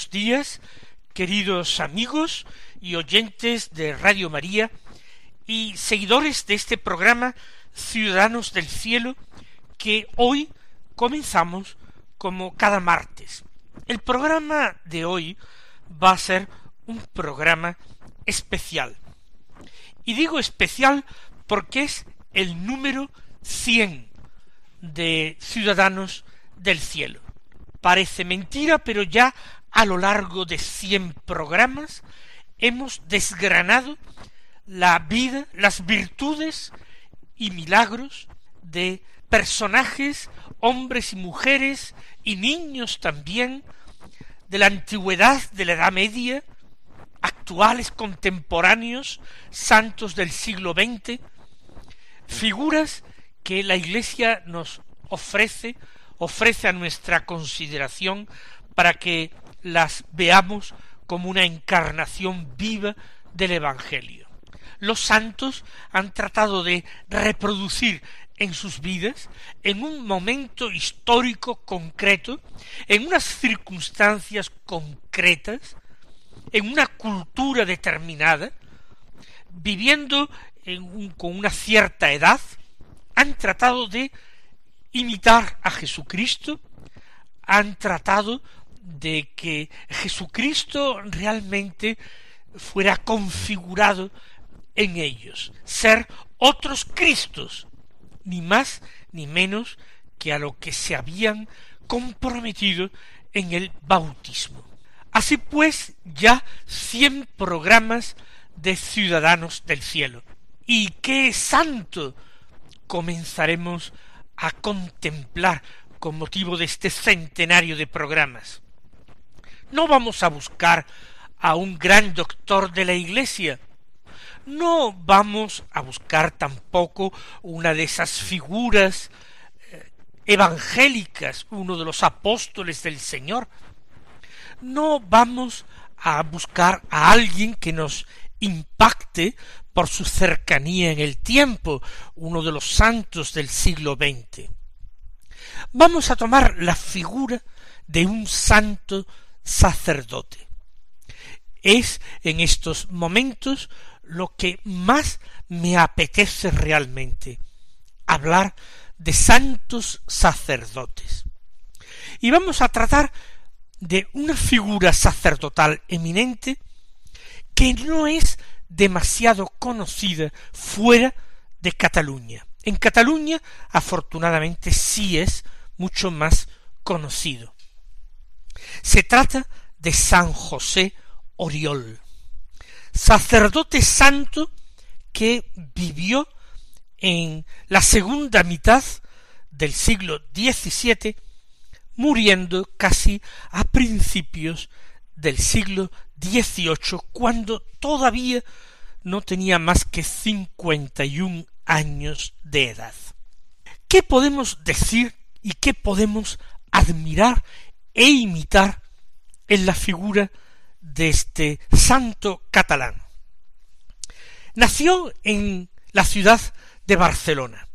Buenos días, queridos amigos y oyentes de Radio María y seguidores de este programa Ciudadanos del Cielo que hoy comenzamos como cada martes. El programa de hoy va a ser un programa especial. Y digo especial porque es el número 100 de Ciudadanos del Cielo. Parece mentira, pero ya a lo largo de cien programas hemos desgranado la vida, las virtudes y milagros de personajes, hombres y mujeres, y niños también, de la antigüedad, de la Edad Media, actuales, contemporáneos, santos del siglo XX, figuras que la Iglesia nos ofrece ofrece a nuestra consideración para que las veamos como una encarnación viva del Evangelio. Los santos han tratado de reproducir en sus vidas, en un momento histórico concreto, en unas circunstancias concretas, en una cultura determinada, viviendo con una cierta edad, han tratado de imitar a Jesucristo, han tratado de que Jesucristo realmente fuera configurado en ellos, ser otros Cristos, ni más ni menos que a lo que se habían comprometido en el bautismo. Así pues, ya cien programas de ciudadanos del cielo. ¿Y qué santo comenzaremos a contemplar con motivo de este centenario de programas. No vamos a buscar a un gran doctor de la Iglesia, no vamos a buscar tampoco una de esas figuras eh, evangélicas, uno de los apóstoles del Señor. No vamos a buscar a alguien que nos impacte por su cercanía en el tiempo, uno de los santos del siglo XX. Vamos a tomar la figura de un santo sacerdote. Es en estos momentos lo que más me apetece realmente, hablar de santos sacerdotes. Y vamos a tratar de una figura sacerdotal eminente que no es demasiado conocida fuera de Cataluña. En Cataluña, afortunadamente, sí es mucho más conocido. Se trata de San José Oriol, sacerdote santo que vivió en la segunda mitad del siglo XVII, muriendo casi a principios del siglo XVIII, cuando todavía no tenía más que cincuenta y un años de edad. ¿Qué podemos decir y qué podemos admirar e imitar en la figura de este santo catalán? Nació en la ciudad de Barcelona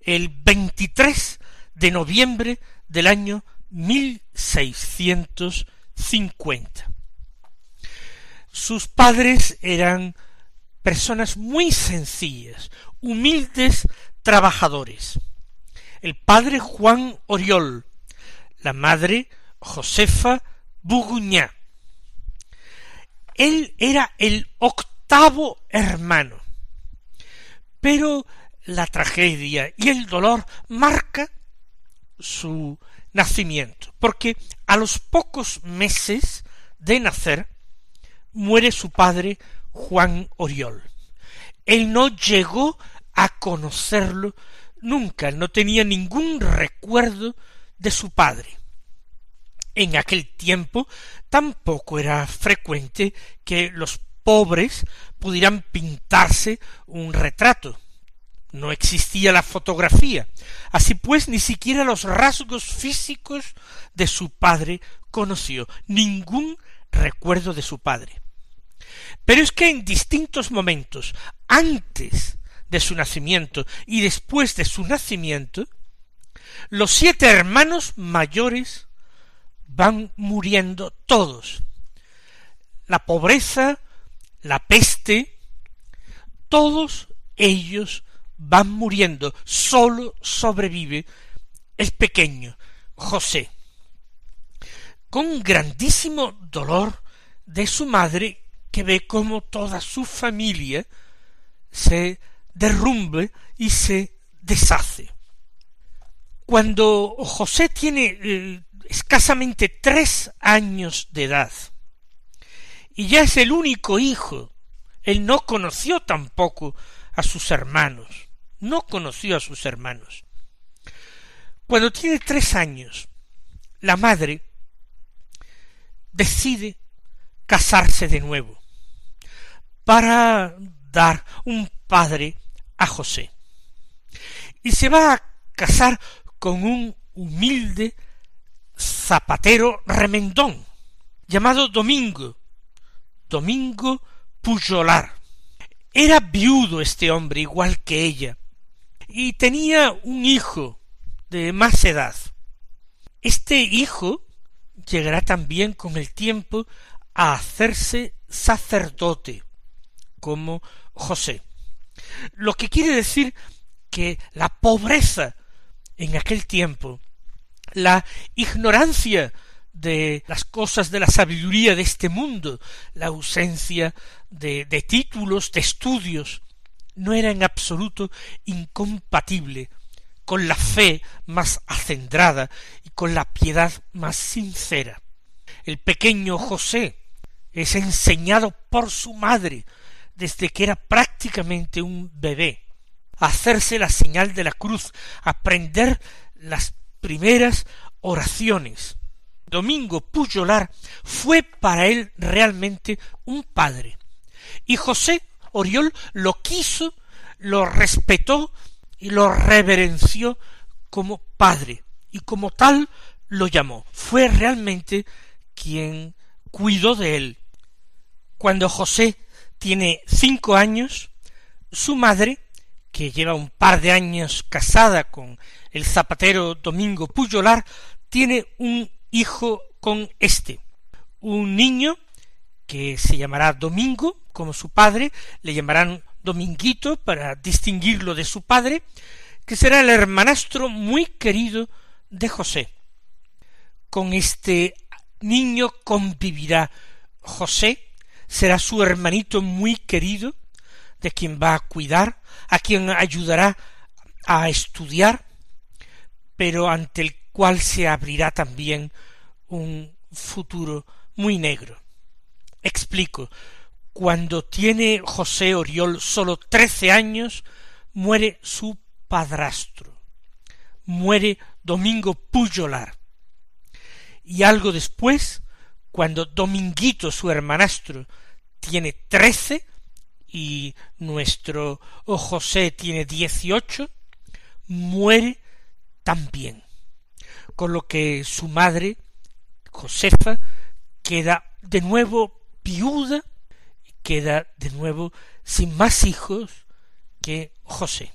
el 23 de noviembre del año 1650. Sus padres eran personas muy sencillas, humildes trabajadores. El padre Juan Oriol, la madre Josefa Buguñá. Él era el octavo hermano. Pero la tragedia y el dolor marca su nacimiento, porque a los pocos meses de nacer muere su padre Juan Oriol. Él no llegó a conocerlo nunca, no tenía ningún recuerdo de su padre. En aquel tiempo tampoco era frecuente que los pobres pudieran pintarse un retrato. No existía la fotografía. Así pues, ni siquiera los rasgos físicos de su padre conoció, ningún recuerdo de su padre. Pero es que en distintos momentos, antes de su nacimiento y después de su nacimiento, los siete hermanos mayores van muriendo todos. La pobreza, la peste, todos ellos van muriendo. Solo sobrevive el pequeño José. Con grandísimo dolor de su madre que ve cómo toda su familia se derrumbe y se deshace. Cuando José tiene eh, escasamente tres años de edad, y ya es el único hijo, él no conoció tampoco a sus hermanos, no conoció a sus hermanos. Cuando tiene tres años, la madre decide casarse de nuevo para dar un padre a José. Y se va a casar con un humilde zapatero remendón, llamado Domingo, Domingo Pujolar. Era viudo este hombre igual que ella, y tenía un hijo de más edad. Este hijo llegará también con el tiempo a hacerse sacerdote, como José. Lo que quiere decir que la pobreza en aquel tiempo, la ignorancia de las cosas de la sabiduría de este mundo, la ausencia de, títulos, de estudios, no era en absoluto incompatible con la fe más acendrada y con la piedad más sincera. El pequeño José es enseñado por su madre desde que era prácticamente un bebé, hacerse la señal de la cruz, aprender las primeras oraciones. Domingo Puyolar fue para él realmente un padre. Y José Oriol lo quiso, lo respetó y lo reverenció como padre, y como tal lo llamó. Fue realmente quien cuidó de él. Cuando José tiene cinco años, su madre, que lleva un par de años casada con el zapatero Domingo Puyolar, tiene un hijo con éste, un niño que se llamará Domingo, como su padre, le llamarán Dominguito para distinguirlo de su padre, que será el hermanastro muy querido de José. Con este niño convivirá José, será su hermanito muy querido, de quien va a cuidar, a quien ayudará a estudiar, pero ante el cual se abrirá también un futuro muy negro. Explico. Cuando tiene José Oriol solo trece años, muere su padrastro. Muere Domingo Puyolar. Y algo después, cuando Dominguito, su hermanastro, tiene trece y nuestro José tiene dieciocho, muere también. Con lo que su madre, Josefa, queda de nuevo viuda queda de nuevo sin más hijos que José.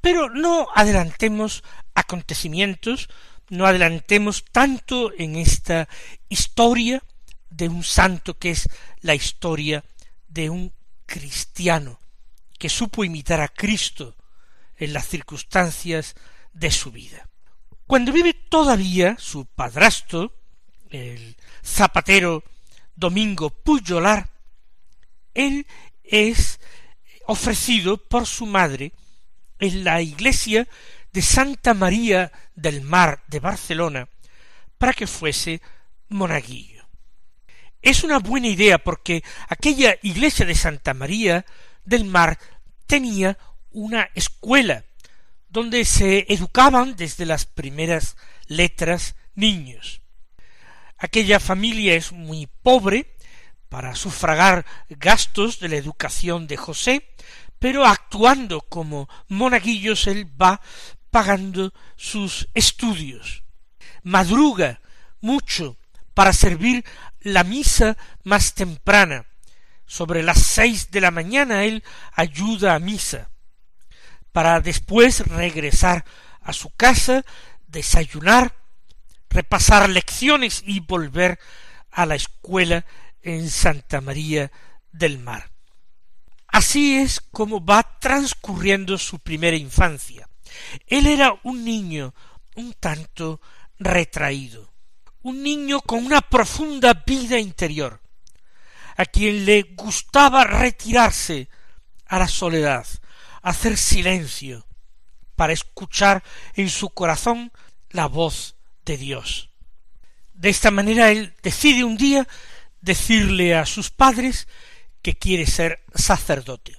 Pero no adelantemos acontecimientos, no adelantemos tanto en esta historia de un santo que es la historia de un cristiano que supo imitar a Cristo en las circunstancias de su vida. Cuando vive todavía su padrastro, el zapatero Domingo Puyolar, él es ofrecido por su madre en la iglesia de Santa María del Mar de Barcelona para que fuese monaguillo. Es una buena idea porque aquella iglesia de Santa María del Mar tenía una escuela donde se educaban desde las primeras letras niños. Aquella familia es muy pobre para sufragar gastos de la educación de José, pero actuando como monaguillos él va pagando sus estudios. Madruga mucho para servir la misa más temprana. Sobre las seis de la mañana él ayuda a misa, para después regresar a su casa, desayunar, repasar lecciones y volver a la escuela en Santa María del Mar. Así es como va transcurriendo su primera infancia. Él era un niño un tanto retraído, un niño con una profunda vida interior, a quien le gustaba retirarse a la soledad, hacer silencio, para escuchar en su corazón la voz de Dios. De esta manera él decide un día decirle a sus padres que quiere ser sacerdote.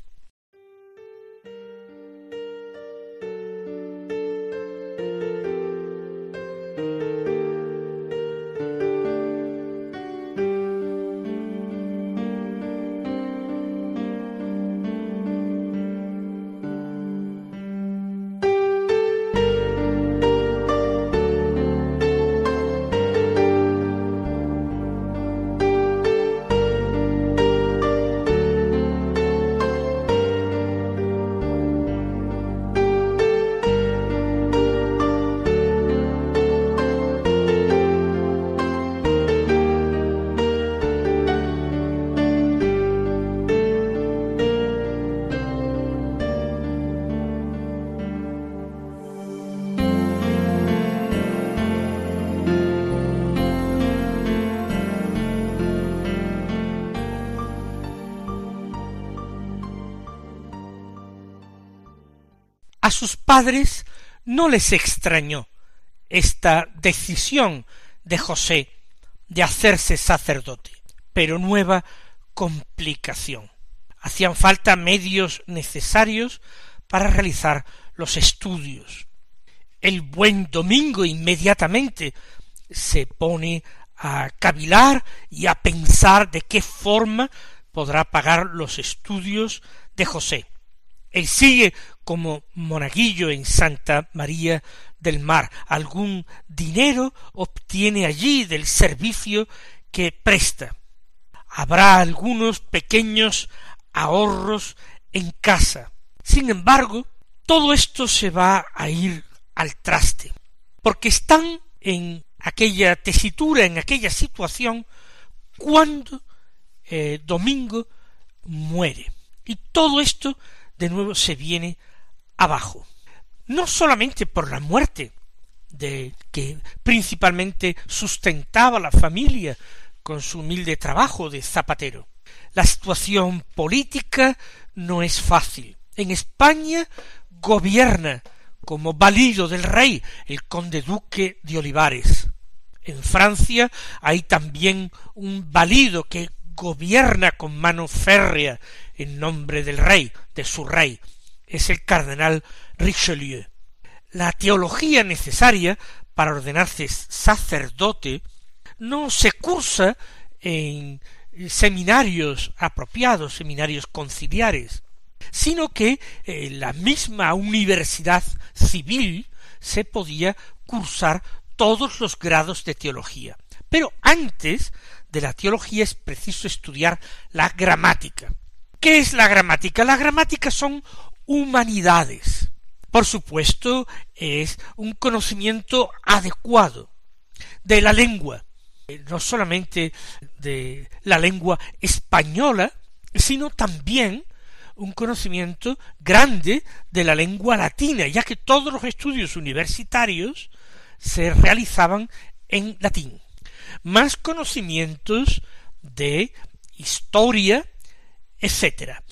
Sus padres no les extrañó esta decisión de José de hacerse sacerdote, pero nueva complicación. Hacían falta medios necesarios para realizar los estudios. El buen domingo inmediatamente se pone a cavilar y a pensar de qué forma podrá pagar los estudios de José. Él sigue como monaguillo en Santa María del Mar. Algún dinero obtiene allí del servicio que presta. Habrá algunos pequeños ahorros en casa. Sin embargo, todo esto se va a ir al traste, porque están en aquella tesitura, en aquella situación, cuando eh, Domingo muere. Y todo esto de nuevo se viene abajo. No solamente por la muerte de que principalmente sustentaba la familia con su humilde trabajo de zapatero. La situación política no es fácil. En España gobierna como valido del rey el conde duque de Olivares. En Francia hay también un valido que gobierna con mano férrea en nombre del rey, de su rey, es el cardenal Richelieu. La teología necesaria para ordenarse sacerdote no se cursa en seminarios apropiados, seminarios conciliares, sino que en la misma universidad civil se podía cursar todos los grados de teología. Pero antes de la teología es preciso estudiar la gramática. ¿Qué es la gramática? La gramática son humanidades. Por supuesto, es un conocimiento adecuado de la lengua, no solamente de la lengua española, sino también un conocimiento grande de la lengua latina, ya que todos los estudios universitarios se realizaban en latín. Más conocimientos de historia, etcétera.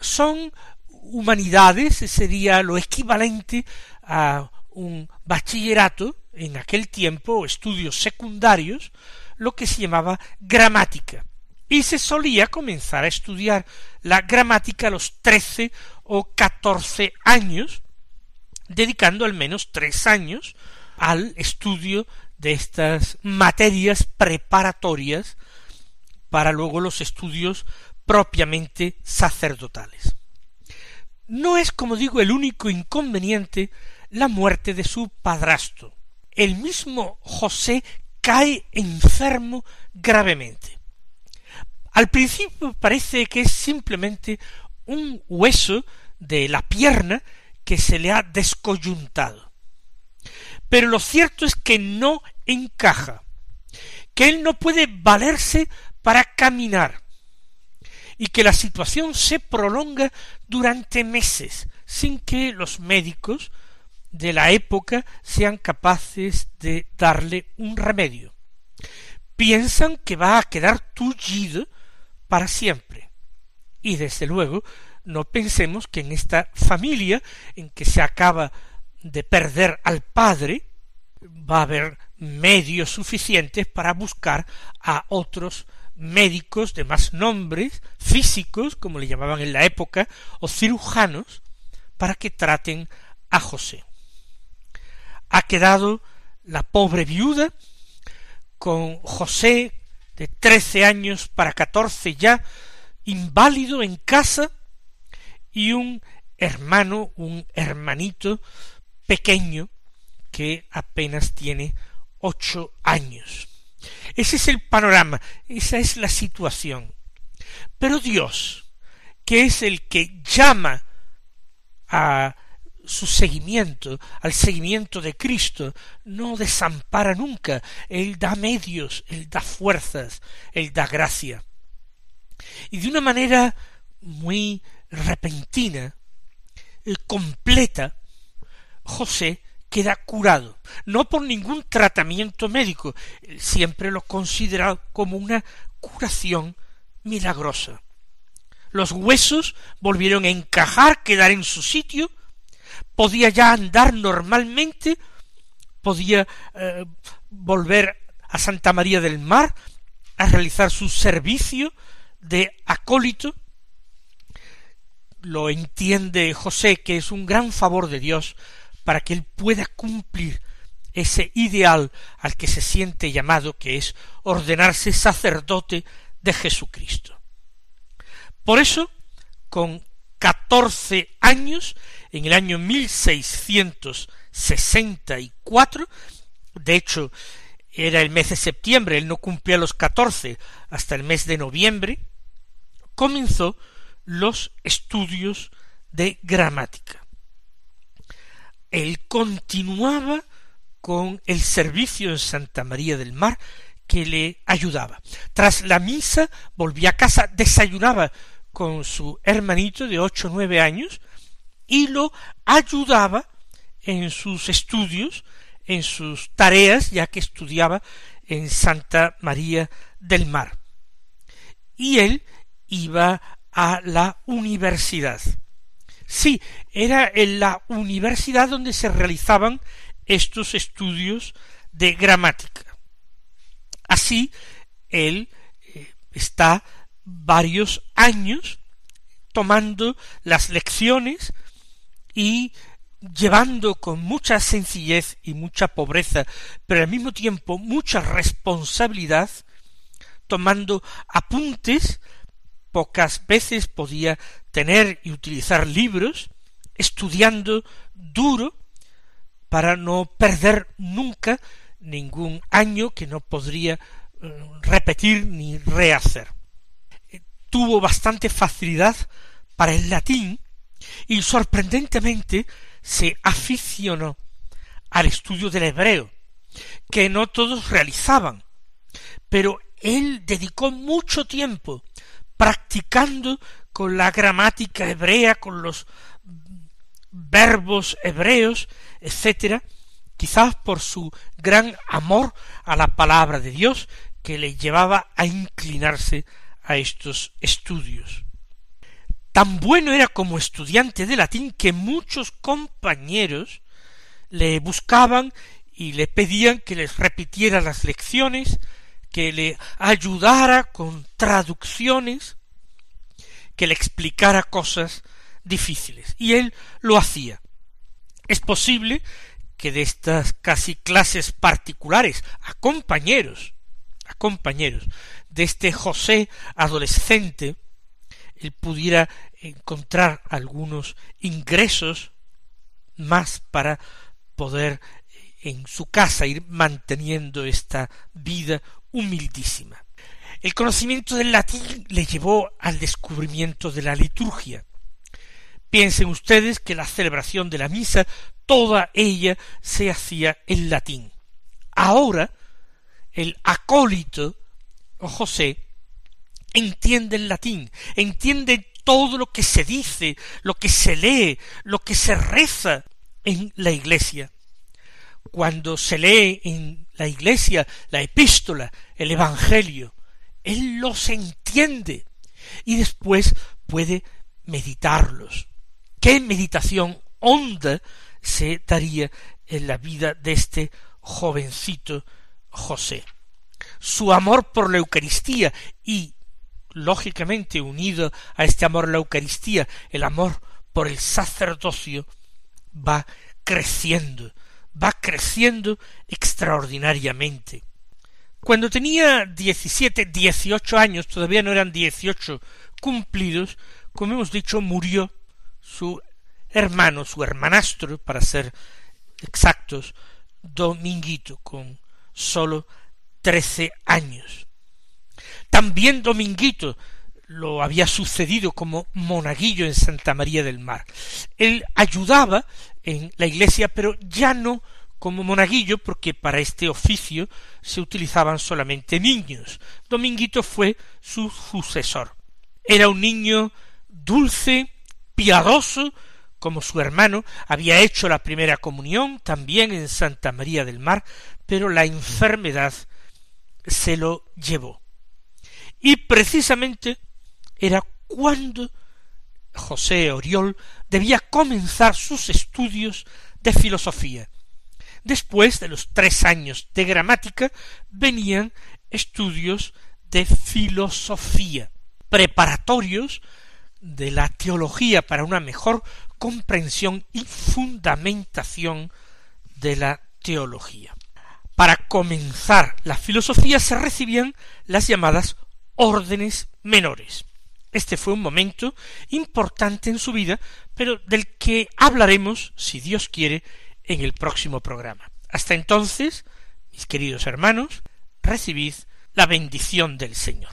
Son humanidades, sería lo equivalente a un bachillerato en aquel tiempo, estudios secundarios, lo que se llamaba gramática. Y se solía comenzar a estudiar la gramática a los trece o catorce años, dedicando al menos tres años al estudio de estas materias preparatorias para luego los estudios propiamente sacerdotales. No es, como digo, el único inconveniente la muerte de su padrastro. El mismo José cae enfermo gravemente. Al principio parece que es simplemente un hueso de la pierna que se le ha descoyuntado. Pero lo cierto es que no encaja, que él no puede valerse para caminar, y que la situación se prolonga durante meses sin que los médicos de la época sean capaces de darle un remedio. Piensan que va a quedar tullido para siempre. Y desde luego no pensemos que en esta familia en que se acaba de perder al padre va a haber medios suficientes para buscar a otros médicos de más nombres, físicos, como le llamaban en la época, o cirujanos, para que traten a José. Ha quedado la pobre viuda con José de trece años para catorce ya, inválido en casa, y un hermano, un hermanito pequeño, que apenas tiene ocho años. Ese es el panorama, esa es la situación. Pero Dios, que es el que llama a su seguimiento, al seguimiento de Cristo, no desampara nunca, Él da medios, Él da fuerzas, Él da gracia. Y de una manera muy repentina, completa, José queda curado, no por ningún tratamiento médico, siempre lo considera como una curación milagrosa. Los huesos volvieron a encajar, quedar en su sitio, podía ya andar normalmente, podía eh, volver a Santa María del Mar a realizar su servicio de acólito. Lo entiende José que es un gran favor de Dios para que él pueda cumplir ese ideal al que se siente llamado, que es ordenarse sacerdote de Jesucristo. Por eso, con catorce años, en el año mil seiscientos sesenta y cuatro, de hecho, era el mes de septiembre, él no cumplía los catorce hasta el mes de noviembre, comenzó los estudios de gramática él continuaba con el servicio en Santa María del Mar que le ayudaba. Tras la misa volvía a casa, desayunaba con su hermanito de ocho o nueve años y lo ayudaba en sus estudios, en sus tareas, ya que estudiaba en Santa María del Mar. Y él iba a la universidad. Sí, era en la universidad donde se realizaban estos estudios de gramática. Así, él eh, está varios años tomando las lecciones y llevando con mucha sencillez y mucha pobreza, pero al mismo tiempo mucha responsabilidad, tomando apuntes pocas veces podía tener y utilizar libros, estudiando duro para no perder nunca ningún año que no podría eh, repetir ni rehacer. Eh, tuvo bastante facilidad para el latín y sorprendentemente se aficionó al estudio del hebreo, que no todos realizaban, pero él dedicó mucho tiempo practicando con la gramática hebrea, con los verbos hebreos, etcétera, quizás por su gran amor a la palabra de Dios que le llevaba a inclinarse a estos estudios. Tan bueno era como estudiante de latín que muchos compañeros le buscaban y le pedían que les repitiera las lecciones, que le ayudara con traducciones, que le explicara cosas difíciles. Y él lo hacía. Es posible que de estas casi clases particulares a compañeros, a compañeros de este José adolescente, él pudiera encontrar algunos ingresos más para poder en su casa ir manteniendo esta vida humildísima. El conocimiento del latín le llevó al descubrimiento de la liturgia. Piensen ustedes que la celebración de la misa, toda ella se hacía en latín. Ahora, el acólito o José entiende el latín, entiende todo lo que se dice, lo que se lee, lo que se reza en la iglesia. Cuando se lee en la iglesia la epístola, el Evangelio, él los entiende y después puede meditarlos. ¿Qué meditación honda se daría en la vida de este jovencito José? Su amor por la Eucaristía y, lógicamente, unido a este amor a la Eucaristía, el amor por el sacerdocio, va creciendo, va creciendo extraordinariamente. Cuando tenía diecisiete, dieciocho años, todavía no eran dieciocho cumplidos, como hemos dicho, murió su hermano, su hermanastro, para ser exactos, Dominguito, con sólo trece años. También Dominguito lo había sucedido como monaguillo en Santa María del Mar. Él ayudaba en la iglesia, pero ya no como monaguillo, porque para este oficio se utilizaban solamente niños. Dominguito fue su sucesor. Era un niño dulce, piadoso, como su hermano, había hecho la primera comunión también en Santa María del Mar, pero la enfermedad se lo llevó. Y precisamente era cuando José Oriol debía comenzar sus estudios de filosofía. Después de los tres años de gramática venían estudios de filosofía, preparatorios de la teología para una mejor comprensión y fundamentación de la teología. Para comenzar la filosofía se recibían las llamadas órdenes menores. Este fue un momento importante en su vida, pero del que hablaremos, si Dios quiere, en el próximo programa. Hasta entonces, mis queridos hermanos, recibid la bendición del Señor.